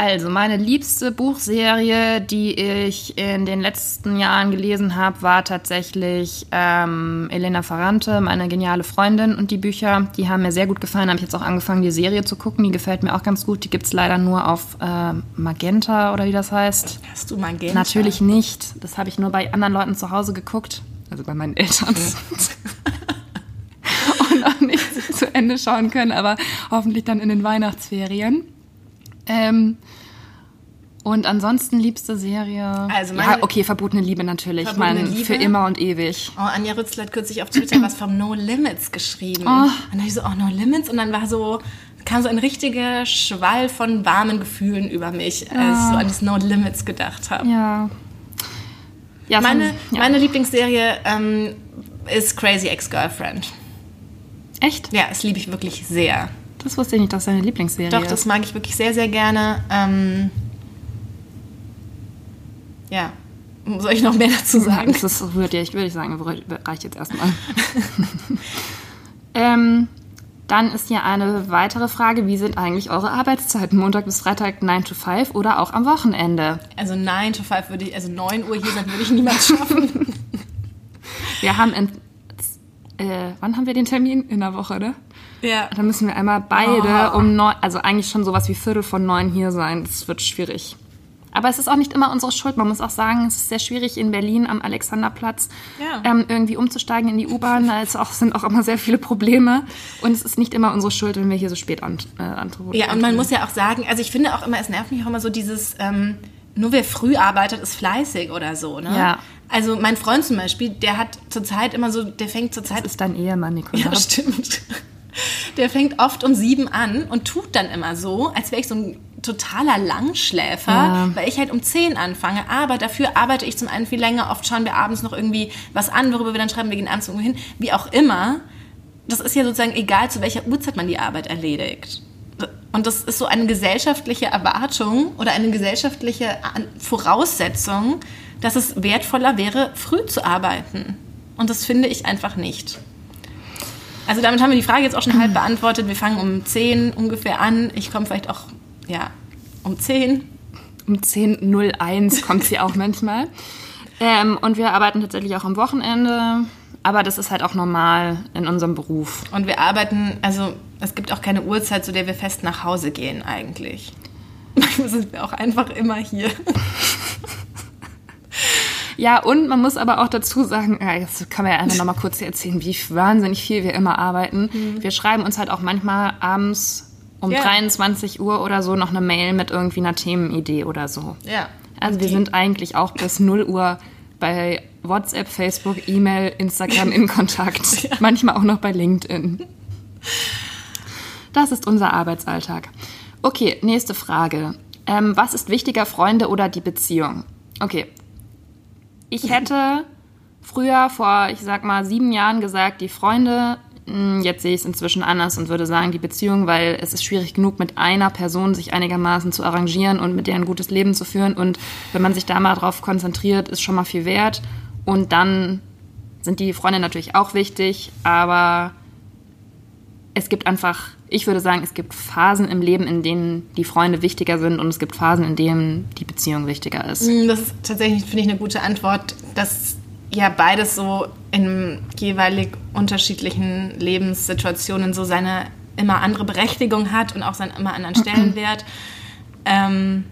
Also, meine liebste Buchserie, die ich in den letzten Jahren gelesen habe, war tatsächlich ähm, Elena Ferrante, meine geniale Freundin. Und die Bücher, die haben mir sehr gut gefallen. Habe ich jetzt auch angefangen, die Serie zu gucken. Die gefällt mir auch ganz gut. Die gibt es leider nur auf äh, Magenta oder wie das heißt. Hast du Magenta? Natürlich nicht. Das habe ich nur bei anderen Leuten zu Hause geguckt. Also bei meinen Eltern. Und auch nicht zu Ende schauen können, aber hoffentlich dann in den Weihnachtsferien. Ähm, und ansonsten liebste Serie. Also ja, okay, verbotene Liebe natürlich. Verbotene ich meine, Liebe? für immer und ewig. Oh, Anja Rützler hat kürzlich auf Twitter was vom No Limits geschrieben. Oh. Und dann ich so, oh, No Limits. Und dann war so, kam so ein richtiger Schwall von warmen Gefühlen über mich, als ich so an das No Limits gedacht habe. Ja. ja Meine, von- ja. meine Lieblingsserie ähm, ist Crazy Ex-Girlfriend. Echt? Ja, das liebe ich wirklich sehr. Das wusste ich nicht, dass deine Lieblingsserie Doch, ist. das mag ich wirklich sehr, sehr gerne. Ähm, ja. Soll ich noch mehr dazu sagen? Das ist, würde ich, würde ich sagen, reicht jetzt erstmal. ähm, dann ist hier eine weitere Frage. Wie sind eigentlich eure Arbeitszeiten? Montag bis Freitag 9 to 5 oder auch am Wochenende? Also 9 to 5 würde ich, also 9 Uhr hier sein, würde ich niemals schaffen. Wir haben in, äh, wann haben wir den Termin? In der Woche, ne? Ja. Da müssen wir einmal beide Oh. um neun, also eigentlich schon sowas wie Viertel von neun hier sein. Das wird schwierig. Aber es ist auch nicht immer unsere Schuld. Man muss auch sagen, es ist sehr schwierig in Berlin am Alexanderplatz Ja. ähm, irgendwie umzusteigen in die U-Bahn. Da auch, sind auch immer sehr viele Probleme. Und es ist nicht immer unsere Schuld, wenn wir hier so spät an, äh, antworten. Ja, und man muss ja auch sagen, also ich finde auch immer, es nervt mich auch immer so dieses, ähm, nur wer früh arbeitet, ist fleißig oder so, ne? Ja. Also mein Freund zum Beispiel, der hat zurzeit immer so, der fängt zurzeit Das ist dein Ehemann, Nicola. Ja, stimmt. Der fängt oft um sieben an und tut dann immer so, als wäre ich so ein totaler Langschläfer, Ja. weil ich halt um zehn anfange. Aber dafür arbeite ich zum einen viel länger. Oft schauen wir abends noch irgendwie was an, worüber wir dann schreiben, wir gehen abends irgendwo hin. Wie auch immer. Das ist ja sozusagen egal, zu welcher Uhrzeit man die Arbeit erledigt. Und das ist so eine gesellschaftliche Erwartung oder eine gesellschaftliche Voraussetzung, dass es wertvoller wäre, früh zu arbeiten. Und das finde ich einfach nicht. Also damit haben wir die Frage jetzt auch schon halb beantwortet. Wir fangen um 10 ungefähr an. Ich komme vielleicht auch, ja, um 10. Um 10.01 kommt sie auch manchmal. Ähm, und wir arbeiten tatsächlich auch am Wochenende. Aber das ist halt auch normal in unserem Beruf. Und wir arbeiten, also es gibt auch keine Uhrzeit, zu der wir fest nach Hause gehen eigentlich. Manchmal sind wir auch einfach immer hier. Ja, und man muss aber auch dazu sagen, ja, jetzt kann man ja einfach nochmal kurz erzählen, wie wahnsinnig viel wir immer arbeiten. Wir schreiben uns halt auch manchmal abends um Ja. 23 Uhr oder so noch eine Mail mit irgendwie einer Themenidee oder so. Ja. Also wir Die- sind eigentlich auch bis 0 Uhr bei WhatsApp, Facebook, E-Mail, Instagram in Kontakt. Manchmal auch noch bei LinkedIn. Das ist unser Arbeitsalltag. Okay, nächste Frage. Ähm, was ist wichtiger, Freunde oder die Beziehung? Okay. Ich hätte früher vor, ich sag mal, sieben Jahren gesagt, die Freunde, mh, jetzt sehe ich es inzwischen anders und würde sagen, die Beziehung, weil es ist schwierig genug, mit einer Person sich einigermaßen zu arrangieren und mit der ein gutes Leben zu führen. Und wenn man sich da mal drauf konzentriert, ist schon mal viel wert. Und dann sind die Freunde natürlich auch wichtig, aber es gibt einfach, ich würde sagen, es gibt Phasen im Leben, in denen die Freunde wichtiger sind und es gibt Phasen, in denen die Beziehung wichtiger ist. Mm, Das ist tatsächlich, finde ich, eine gute Antwort, dass ja beides so in jeweilig unterschiedlichen Lebenssituationen so seine immer andere Berechtigung hat und auch seinen immer anderen Stellenwert. ähm,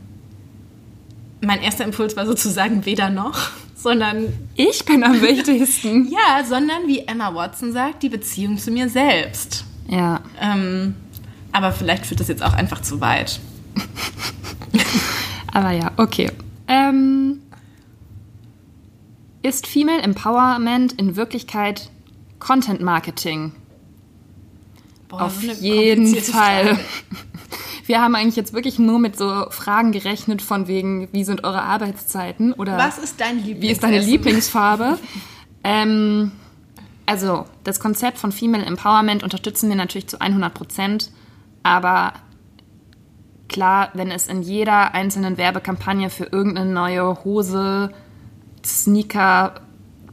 mein erster Impuls war sozusagen weder noch, sondern Ich bin am wichtigsten. ja, sondern wie Emma Watson sagt, die Beziehung zu mir selbst. Ja. Ähm, aber vielleicht führt das jetzt auch einfach zu weit. Aber ja, okay. Ähm, ist Female Empowerment in Wirklichkeit Content Marketing? Boah, Auf so jeden Fall. Frage. Wir haben eigentlich jetzt wirklich nur mit so Fragen gerechnet von wegen, wie sind eure Arbeitszeiten oder Was ist dein Lieblings? wie ist deine Lieblingsfarbe? ähm, also, das Konzept von Female Empowerment unterstützen wir natürlich zu 100 Prozent, aber klar, wenn es in jeder einzelnen Werbekampagne für irgendeine neue Hose, Sneaker,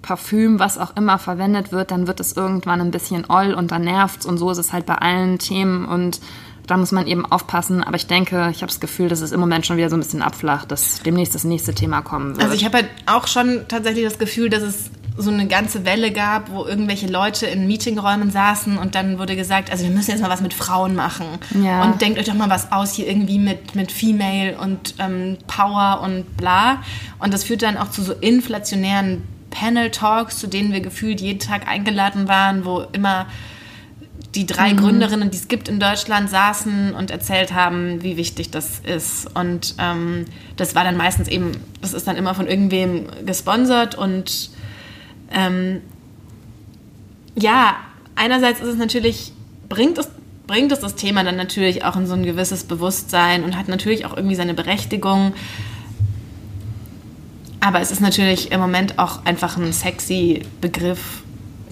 Parfüm, was auch immer verwendet wird, dann wird es irgendwann ein bisschen oll und dann nervt's und so ist es halt bei allen Themen und da muss man eben aufpassen. Aber ich denke, ich habe das Gefühl, dass es im Moment schon wieder so ein bisschen abflacht, dass demnächst das nächste Thema kommen wird. Also ich habe halt auch schon tatsächlich das Gefühl, dass es so eine ganze Welle gab, wo irgendwelche Leute in Meetingräumen saßen und dann wurde gesagt, also wir müssen jetzt mal was mit Frauen machen. Ja. Und denkt euch doch mal was aus hier irgendwie mit, mit Female und ähm, Power und bla. Und das führt dann auch zu so inflationären Panel-Talks, zu denen wir gefühlt jeden Tag eingeladen waren, wo immer die drei Gründerinnen, die es gibt in Deutschland, saßen und erzählt haben, wie wichtig das ist. Und ähm, das war dann meistens eben, das ist dann immer von irgendwem gesponsert und ähm, ja, einerseits ist es natürlich, bringt es, bringt es das Thema dann natürlich auch in so ein gewisses Bewusstsein und hat natürlich auch irgendwie seine Berechtigung. Aber es ist natürlich im Moment auch einfach ein sexy Begriff,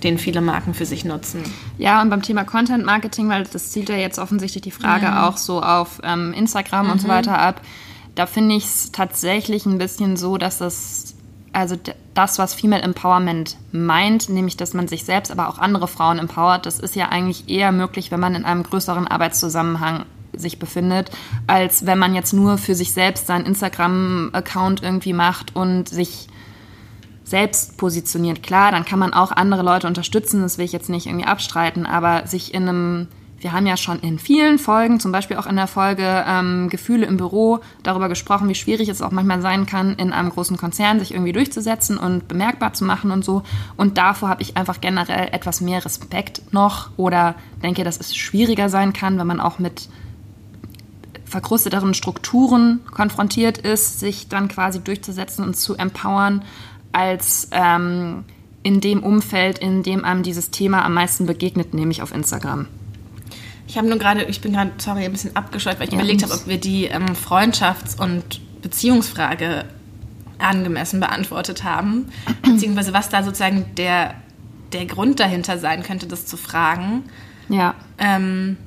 den viele Marken für sich nutzen. Ja, und beim Thema Content Marketing, weil das zielt ja jetzt offensichtlich die Frage auch so auf ähm, Instagram und so weiter ab, da finde ich es tatsächlich ein bisschen so, dass es, also das, was Female Empowerment meint, nämlich, dass man sich selbst, aber auch andere Frauen empowert, das ist ja eigentlich eher möglich, wenn man in einem größeren Arbeitszusammenhang sich befindet, als wenn man jetzt nur für sich selbst seinen Instagram-Account irgendwie macht und sich selbst positioniert. Klar, dann kann man auch andere Leute unterstützen, das will ich jetzt nicht irgendwie abstreiten, aber sich in einem, wir haben ja schon in vielen Folgen, zum Beispiel auch in der Folge ähm, Gefühle im Büro, darüber gesprochen, wie schwierig es auch manchmal sein kann, in einem großen Konzern sich irgendwie durchzusetzen und bemerkbar zu machen und so. Und davor habe ich einfach generell etwas mehr Respekt noch oder denke, dass es schwieriger sein kann, wenn man auch mit verkrusteteren Strukturen konfrontiert ist, sich dann quasi durchzusetzen und zu empowern, als ähm, in dem Umfeld, in dem einem dieses Thema am meisten begegnet, nämlich auf Instagram. Ich habe nur gerade, ich bin gerade, sorry, ein bisschen abgescheuert, weil ich Ja, überlegt habe, ob wir die ähm, Freundschafts- und Beziehungsfrage angemessen beantwortet haben. Beziehungsweise was da sozusagen der, der Grund dahinter sein könnte, das zu fragen. Ja, Ähm,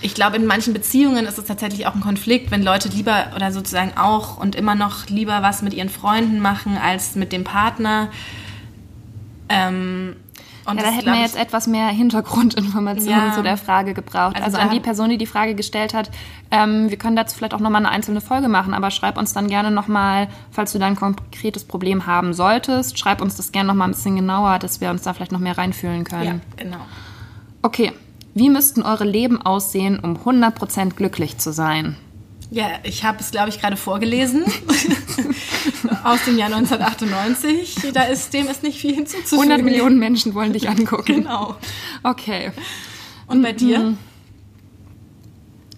ich glaube, in manchen Beziehungen ist es tatsächlich auch ein Konflikt, wenn Leute lieber oder sozusagen auch und immer noch lieber was mit ihren Freunden machen als mit dem Partner. Ähm, und ja da hätten wir jetzt etwas mehr Hintergrundinformationen Ja. zu der Frage gebraucht. Also Also, an die Person, die die Frage gestellt hat, ähm, wir können dazu vielleicht auch nochmal eine einzelne Folge machen, aber schreib uns dann gerne nochmal, falls du da ein konkretes Problem haben solltest, schreib uns das gerne nochmal ein bisschen genauer, dass wir uns da vielleicht noch mehr reinfühlen können. Ja, genau. Okay, wie müssten eure Leben aussehen, um 100% glücklich zu sein? Ja, ich habe es, glaube ich, gerade vorgelesen. Aus dem Jahr 1998. Da ist, dem ist nicht viel hinzuzufügen. 100 Millionen Menschen wollen dich angucken. Genau. Okay. Und bei dir?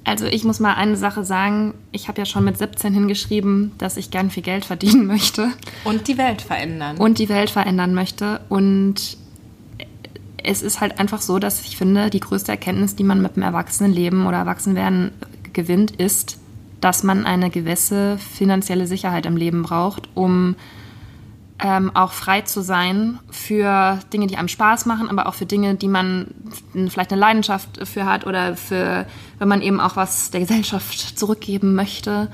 Also ich muss mal eine Sache sagen. Ich habe ja schon mit 17 hingeschrieben, dass ich gern viel Geld verdienen möchte Und die Welt verändern. und die Welt verändern möchte. Und es ist halt einfach so, dass ich finde, die größte Erkenntnis, die man mit dem Erwachsenenleben oder Erwachsenwerden gewinnt, ist, dass man eine gewisse finanzielle Sicherheit im Leben braucht, um ähm, auch frei zu sein für Dinge, die einem Spaß machen, aber auch für Dinge, die man vielleicht eine Leidenschaft für hat oder für, wenn man eben auch was der Gesellschaft zurückgeben möchte,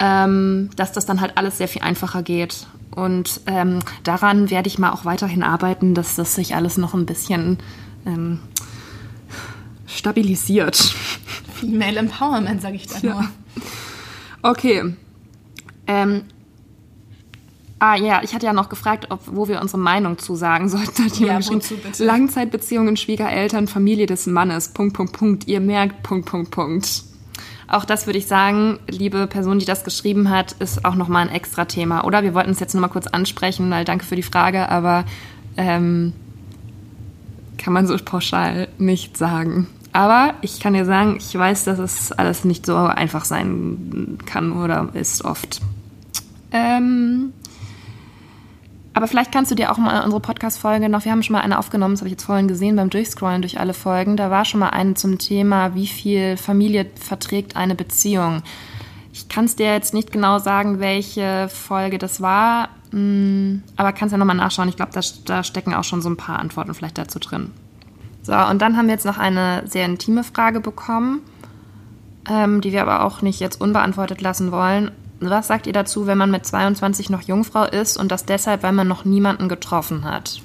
ähm, dass das dann halt alles sehr viel einfacher geht. Und ähm, daran werde ich mal auch weiterhin arbeiten, dass das sich alles noch ein bisschen ähm, stabilisiert. Female Empowerment, sage ich da ja. nur. Okay. Ähm, Ah ja, ich hatte ja noch gefragt, ob, wo wir unsere Meinung zu sagen sollten. Hat ja, wozu bitte? Langzeitbeziehungen, Schwiegereltern, Familie des Mannes, Punkt, Punkt, Punkt. Ihr merkt, Punkt, Punkt, Punkt. Auch das würde ich sagen, liebe Person, die das geschrieben hat, ist auch nochmal ein extra Thema. Oder wir wollten es jetzt nochmal kurz ansprechen, weil danke für die Frage, aber ähm, kann man so pauschal nicht sagen. Aber ich kann dir sagen, ich weiß, dass es alles nicht so einfach sein kann oder ist oft. Ähm, aber vielleicht kannst du dir auch mal unsere Podcast-Folge noch, wir haben schon mal eine aufgenommen, das habe ich jetzt vorhin gesehen beim Durchscrollen durch alle Folgen. Da war schon mal eine zum Thema, wie viel Familie verträgt eine Beziehung. Ich kann es dir jetzt nicht genau sagen, welche Folge das war, mm, aber kannst ja nochmal nachschauen. Ich glaube, da, da stecken auch schon so ein paar Antworten vielleicht dazu drin. So, und dann haben wir jetzt noch eine sehr intime Frage bekommen, ähm, die wir aber auch nicht jetzt unbeantwortet lassen wollen. Was sagt ihr dazu, wenn man mit 22 noch Jungfrau ist und das deshalb, weil man noch niemanden getroffen hat?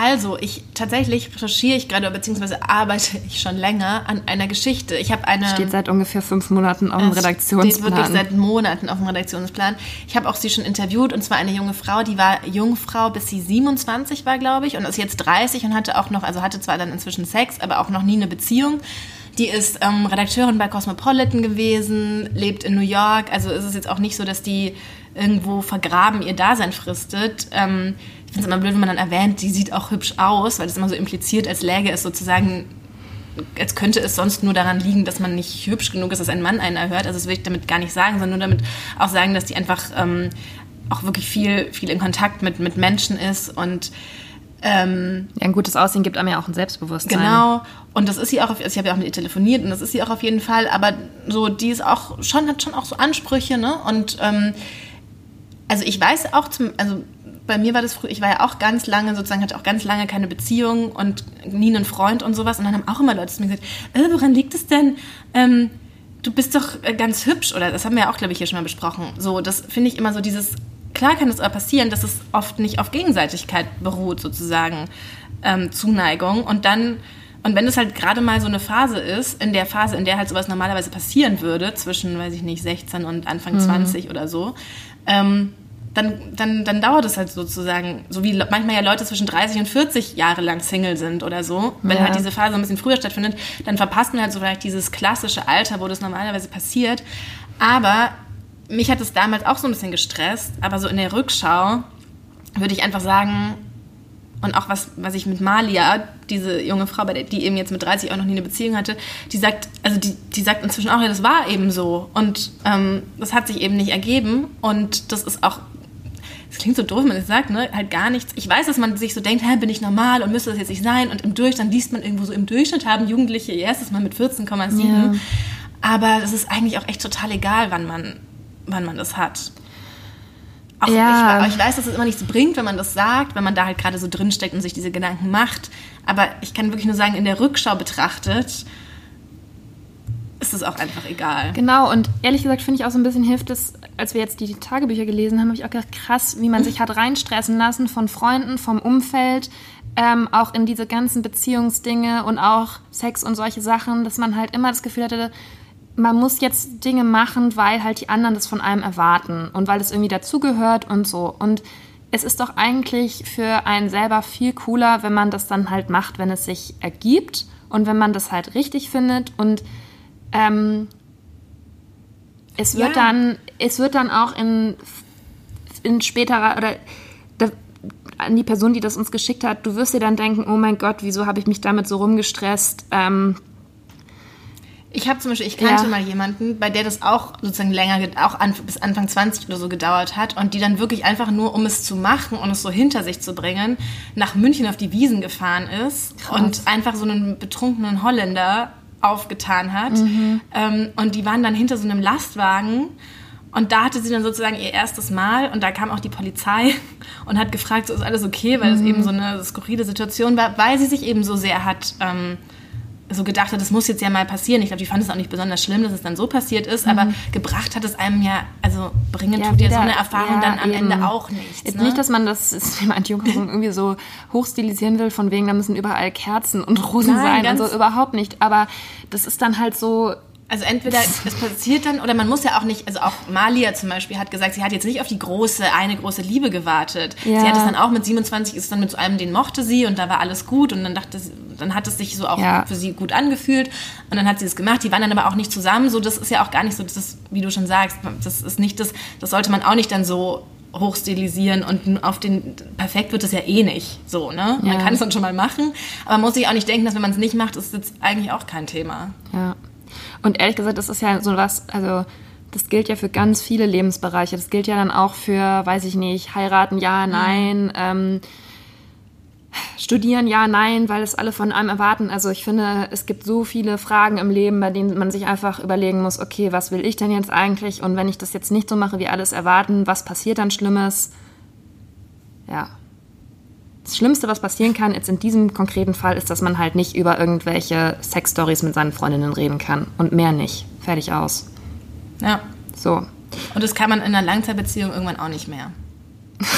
Also, ich tatsächlich recherchiere ich gerade, beziehungsweise arbeite ich schon länger an einer Geschichte. Ich habe eine. Steht seit ungefähr fünf Monaten auf dem Redaktionsplan. Steht wirklich seit Monaten auf dem Redaktionsplan. Ich habe auch sie schon interviewt und zwar eine junge Frau, die war Jungfrau, bis sie 27 war, glaube ich, und ist jetzt 30 und hatte auch noch, also hatte zwar dann inzwischen Sex, aber auch noch nie eine Beziehung. Die ist ähm, Redakteurin bei Cosmopolitan gewesen, lebt in New York. Also ist es jetzt auch nicht so, dass die irgendwo vergraben ihr Dasein fristet. Ähm, es immer blöd, wenn man dann erwähnt, die sieht auch hübsch aus, weil das immer so impliziert, als läge es sozusagen, als könnte es sonst nur daran liegen, dass man nicht hübsch genug ist, dass ein Mann einen erhört. Also das will ich damit gar nicht sagen, sondern nur damit auch sagen, dass die einfach ähm, auch wirklich viel, viel in Kontakt mit, mit Menschen ist und ähm, ja, ein gutes Aussehen gibt einem ja auch ein Selbstbewusstsein. Genau. Und das ist sie auch, auf, also ich habe ja auch mit ihr telefoniert und das ist sie auch auf jeden Fall, aber so, die ist auch schon, hat schon auch so Ansprüche, ne? Und ähm, also ich weiß auch zum, also bei mir war das früher, ich war ja auch ganz lange, sozusagen hatte auch ganz lange keine Beziehung und nie einen Freund und sowas. Und dann haben auch immer Leute zu mir gesagt, äh, woran liegt es denn? Ähm, du bist doch äh, ganz hübsch, oder das haben wir ja auch, glaube ich, hier schon mal besprochen. So, das finde ich immer so dieses klar kann es aber passieren, dass es oft nicht auf Gegenseitigkeit beruht, sozusagen ähm, Zuneigung. Und dann, und wenn es halt gerade mal so eine Phase ist, in der Phase, in der halt sowas normalerweise passieren würde, zwischen, weiß ich nicht, 16 und Anfang mhm. 20 oder so, ähm, dann, dann, dann dauert es halt sozusagen, so wie manchmal ja Leute zwischen 30 und 40 Jahre lang Single sind oder so. Wenn ja. halt diese Phase ein bisschen früher stattfindet, dann verpasst man halt so vielleicht dieses klassische Alter, wo das normalerweise passiert. Aber mich hat es damals auch so ein bisschen gestresst, aber so in der Rückschau würde ich einfach sagen, und auch was, was ich mit Malia, diese junge Frau, die eben jetzt mit 30 auch noch nie eine Beziehung hatte, die sagt, also die, die sagt inzwischen auch, ja, das war eben so. Und ähm, das hat sich eben nicht ergeben. Und das ist auch, das klingt so doof, wenn man das sagt, ne? Halt gar nichts. Ich weiß, dass man sich so denkt, hä, bin ich normal und müsste das jetzt nicht sein. Und im Durchschnitt liest man irgendwo so, im Durchschnitt haben Jugendliche ihr erstes Mal mit 14,7. Ja. Aber es ist eigentlich auch echt total egal, wann man wann man das hat. Auch ja. ich, ich, weiß, dass es immer nichts bringt, wenn man das sagt, wenn man da halt gerade so drinsteckt und sich diese Gedanken macht. Aber ich kann wirklich nur sagen, in der Rückschau betrachtet, ist es auch einfach egal. Genau, und ehrlich gesagt finde ich auch so ein bisschen hilft es, als wir jetzt die Tagebücher gelesen haben, habe ich auch gedacht, krass, wie man sich hat reinstressen lassen von Freunden, vom Umfeld, ähm, auch in diese ganzen Beziehungsdinge und auch Sex und solche Sachen, dass man halt immer das Gefühl hatte, man muss jetzt Dinge machen, weil halt die anderen das von einem erwarten und weil es irgendwie dazugehört und so. Und es ist doch eigentlich für einen selber viel cooler, wenn man das dann halt macht, wenn es sich ergibt und wenn man das halt richtig findet und ähm, es wird ja. dann, es wird dann auch in, in späterer oder da, an die Person, die das uns geschickt hat, du wirst dir dann denken, oh mein Gott, wieso habe ich mich damit so rumgestresst? Ähm, ich habe zum Beispiel, ich kannte ja. mal jemanden, bei der das auch sozusagen länger, auch an, bis Anfang 20 oder so gedauert hat und die dann wirklich einfach nur, um es zu machen und es so hinter sich zu bringen, nach München auf die Wiesen gefahren ist Krass. und einfach so einen betrunkenen Holländer aufgetan hat. Ähm, und die waren dann hinter so einem Lastwagen. Und da hatte sie dann sozusagen ihr erstes Mal und da kam auch die Polizei und hat gefragt, so ist alles okay, weil es eben so eine skurrile Situation war, weil sie sich eben so sehr hat ähm, so gedacht hat, das muss jetzt ja mal passieren. Ich glaube, die fand es auch nicht besonders schlimm, dass es dann so passiert ist, aber gebracht hat es einem ja, also bringen Ja, tut ja so eine Erfahrung ja, dann am eben. Ende auch nichts. Jetzt ne? nicht, dass man das Thema Anti-Jungfrau irgendwie so hochstilisieren will, von wegen, da müssen überall Kerzen und Rosen Nein, sein so, überhaupt nicht. Aber das ist dann halt so, Also entweder es passiert dann, oder man muss ja auch nicht, also auch Malia zum Beispiel hat gesagt, sie hat jetzt nicht auf die große, eine große Liebe gewartet. Ja. Sie hat es dann auch mit 27, ist dann mit so einem, den mochte sie und da war alles gut und dann dachte sie, dann hat es sich so auch Ja. für sie gut angefühlt und dann hat sie es gemacht. Die waren dann aber auch nicht zusammen, so das ist ja auch gar nicht so, das ist, wie du schon sagst, das ist nicht das, das sollte man auch nicht dann so hochstilisieren und auf den perfekt wird es ja eh nicht so, ne? Man Ja. kann es dann schon mal machen, aber man muss sich auch nicht denken, dass wenn man es nicht macht, ist jetzt eigentlich auch kein Thema. ja. Und ehrlich gesagt, das ist ja so was, also das gilt ja für ganz viele Lebensbereiche. Das gilt ja dann auch für, weiß ich nicht, heiraten, ja, nein, ähm, studieren, ja, nein, weil es alle von einem erwarten. Also ich finde, es gibt so viele Fragen im Leben, bei denen man sich einfach überlegen muss, okay, was will ich denn jetzt eigentlich? Und wenn ich das jetzt nicht so mache, wie alles erwarten, was passiert dann Schlimmes? Ja. Das Schlimmste, was passieren kann, jetzt in diesem konkreten Fall, ist, dass man halt nicht über irgendwelche Sexstories mit seinen Freundinnen reden kann. Und mehr nicht. Fertig aus. Ja. So. Und das kann man in einer Langzeitbeziehung irgendwann auch nicht mehr.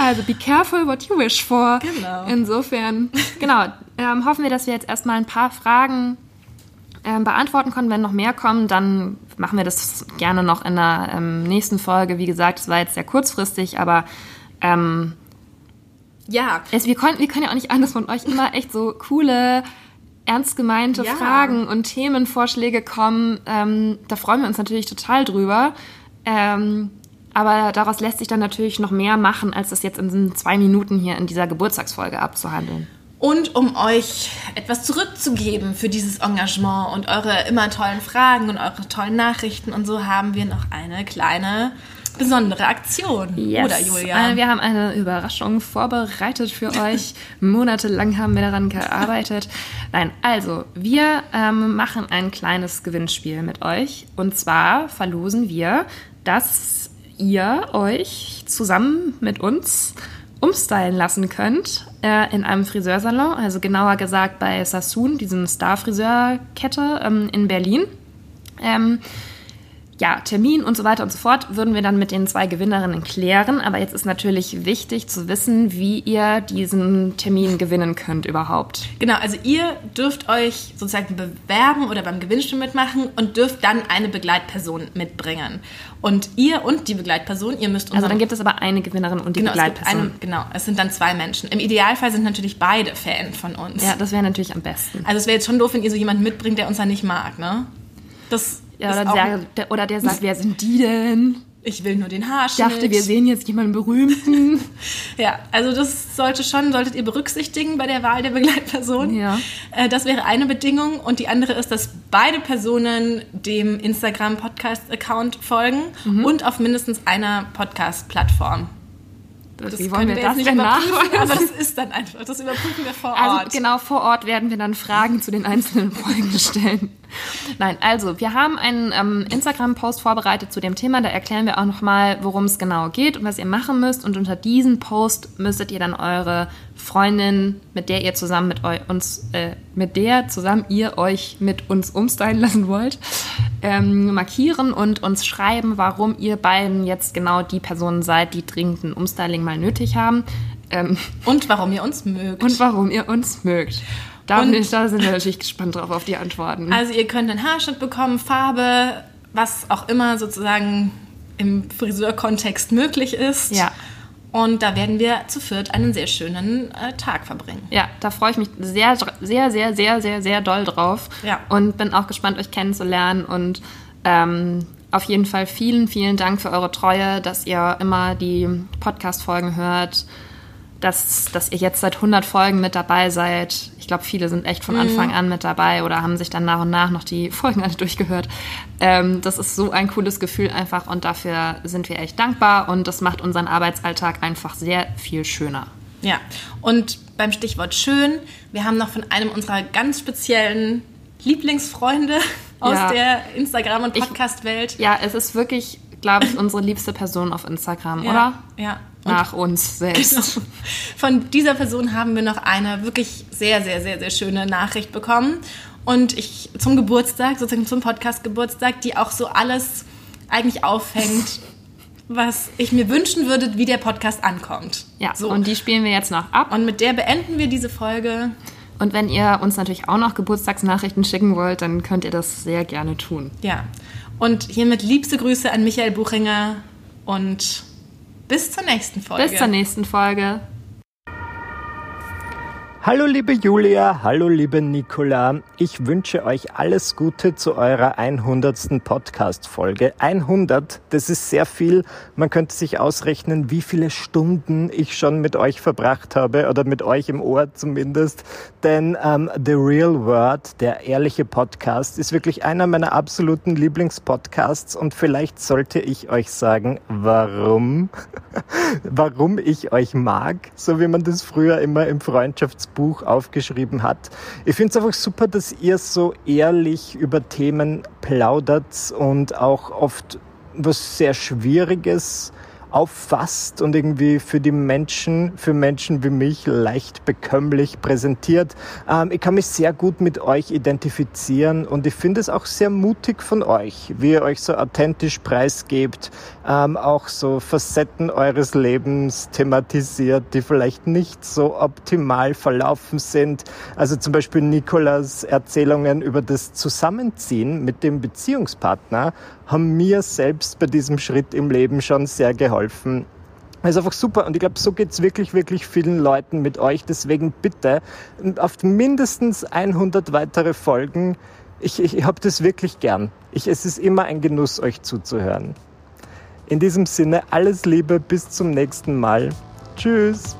Also be careful what you wish for. Genau. Insofern, genau, ähm, hoffen wir, dass wir jetzt erstmal ein paar Fragen ähm, beantworten konnten. Wenn noch mehr kommen, dann machen wir das gerne noch in der ähm, nächsten Folge. Wie gesagt, es war jetzt sehr kurzfristig, aber ähm, Ja. es, wir, konnten, wir können ja auch nicht anders von euch immer echt so coole, ernst gemeinte Ja. Fragen und Themenvorschläge kommen. Ähm, da freuen wir uns natürlich total drüber. Ähm, aber daraus lässt sich dann natürlich noch mehr machen, als das jetzt in zwei Minuten hier in dieser Geburtstagsfolge abzuhandeln. Und um euch etwas zurückzugeben für dieses Engagement und eure immer tollen Fragen und eure tollen Nachrichten und so haben wir noch eine kleine besondere Aktion. Oder Julia? Äh, Wir haben eine Überraschung vorbereitet für euch. Monatelang haben wir daran gearbeitet. Nein, also wir ähm, machen ein kleines Gewinnspiel mit euch. Und zwar verlosen wir, dass ihr euch zusammen mit uns umstylen lassen könnt äh, in einem Friseursalon, also genauer gesagt bei Sassoon, diesem Star-Friseurkette ähm, in Berlin. Ähm, ja, Termin und so weiter und so fort würden wir dann mit den zwei Gewinnerinnen klären. Aber jetzt ist natürlich wichtig zu wissen, wie ihr diesen Termin gewinnen könnt überhaupt. Genau, also ihr dürft euch sozusagen bewerben oder beim Gewinnspiel mitmachen und dürft dann eine Begleitperson mitbringen. Und ihr und die Begleitperson, ihr müsst Also unseren- dann gibt es aber eine Gewinnerin und die genau, es Begleitperson. eine, genau, es sind dann zwei Menschen. Im Idealfall sind natürlich beide Fan von uns. ja, das wäre natürlich am besten. Also es wäre jetzt schon doof, wenn ihr so jemanden mitbringt, der uns dann nicht mag, ne? Das Ja, oder, der, der, oder der sagt, wer sind die denn? ich will nur den Ich Haarschnitt. dachte, wir sehen jetzt jemanden Berühmten. Ja, also das sollte schon, solltet ihr berücksichtigen bei der Wahl der Begleitperson. Ja. Äh, Das wäre eine Bedingung. Und die andere ist, dass beide Personen dem Instagram-Podcast-Account folgen Mhm. und auf mindestens einer Podcast-Plattform. Wie wollen wir jetzt das nicht nachweisen? aber das ist dann einfach, das überprüfen wir vor Also Ort. genau vor Ort werden wir dann Fragen zu den einzelnen Folgen stellen. Nein, also wir haben einen ähm, Instagram-Post vorbereitet zu dem Thema. Da erklären wir auch nochmal, worum es genau geht und was ihr machen müsst. Und unter diesem Post müsstet ihr dann eure Freundin, mit der ihr zusammen mit uns, äh, mit der zusammen ihr euch mit uns umstylen lassen wollt, ähm, markieren und uns schreiben, warum ihr beiden jetzt genau die Personen seid, die dringend ein Umstyling mal nötig haben. Ähm, Und warum ihr uns mögt. und warum ihr uns mögt. Da, Und- ich, da sind wir natürlich gespannt drauf auf die Antworten. Also ihr könnt einen Haarschnitt bekommen, Farbe, was auch immer sozusagen im Friseurkontext möglich ist. Ja. Und da werden wir zu viert einen sehr schönen äh, Tag verbringen. ja, da freue ich mich sehr, sehr, sehr, sehr, sehr, sehr doll drauf. Ja. Und bin auch gespannt, euch kennenzulernen. Und ähm, auf jeden Fall vielen, vielen Dank für eure Treue, dass ihr immer die Podcast-Folgen hört, dass, dass ihr jetzt seit 100 Folgen mit dabei seid. Ich glaube, viele sind echt von Anfang an mit dabei oder haben sich dann nach und nach noch die Folgen alle durchgehört. Ähm, das ist so ein cooles Gefühl einfach und dafür sind wir echt dankbar und das macht unseren Arbeitsalltag einfach sehr viel schöner. Ja, und beim Stichwort schön, wir haben noch von einem unserer ganz speziellen Lieblingsfreunde aus Ja. der Instagram- und Podcast-Welt. Ja, es ist wirklich, glaube ich, unsere liebste Person auf Instagram, Ja, oder? Ja. Und Nach uns selbst. Genau. Von dieser Person haben wir noch eine wirklich sehr, sehr, sehr, sehr schöne Nachricht bekommen. Und ich zum Geburtstag, sozusagen zum Podcast-Geburtstag, die auch so alles eigentlich auffängt, was ich mir wünschen würde, wie der Podcast ankommt. Ja, so. und die spielen wir jetzt noch ab. Und mit der beenden wir diese Folge. Und wenn ihr uns natürlich auch noch Geburtstagsnachrichten schicken wollt, dann könnt ihr das sehr gerne tun. Ja. Und hiermit liebste Grüße an Michael Buchinger und bis zur nächsten Folge. Bis zur nächsten Folge. Hallo liebe Julia, hallo liebe Nicola. Ich wünsche euch alles Gute zu eurer 100. Podcast-Folge. 100, das ist sehr viel. Man könnte sich ausrechnen, wie viele Stunden ich schon mit euch verbracht habe oder mit euch im Ohr zumindest. Denn ähm, The Real Word, der ehrliche Podcast, ist wirklich einer meiner absoluten Lieblingspodcasts und vielleicht sollte ich euch sagen, warum. warum ich euch mag, so wie man das früher immer im Freundschaftsbuch aufgeschrieben hat. Ich finde es einfach super, dass ihr so ehrlich über Themen plaudert und auch oft was sehr Schwieriges auffasst und irgendwie für die Menschen, für Menschen wie mich leicht bekömmlich präsentiert. Ähm, ich kann mich sehr gut mit euch identifizieren und ich finde es auch sehr mutig von euch, wie ihr euch so authentisch preisgebt, ähm, auch so Facetten eures Lebens thematisiert, die vielleicht nicht so optimal verlaufen sind. Also zum Beispiel Nikolas Erzählungen über das Zusammenziehen mit dem Beziehungspartner haben mir selbst bei diesem Schritt im Leben schon sehr geholfen. Das ist einfach super und ich glaube, so geht's wirklich, wirklich vielen Leuten mit euch. Deswegen bitte auf mindestens 100 weitere Folgen. Ich, ich, ich habe das wirklich gern. Ich, es ist immer ein Genuss, euch zuzuhören. In diesem Sinne, alles Liebe, bis zum nächsten Mal. Tschüss.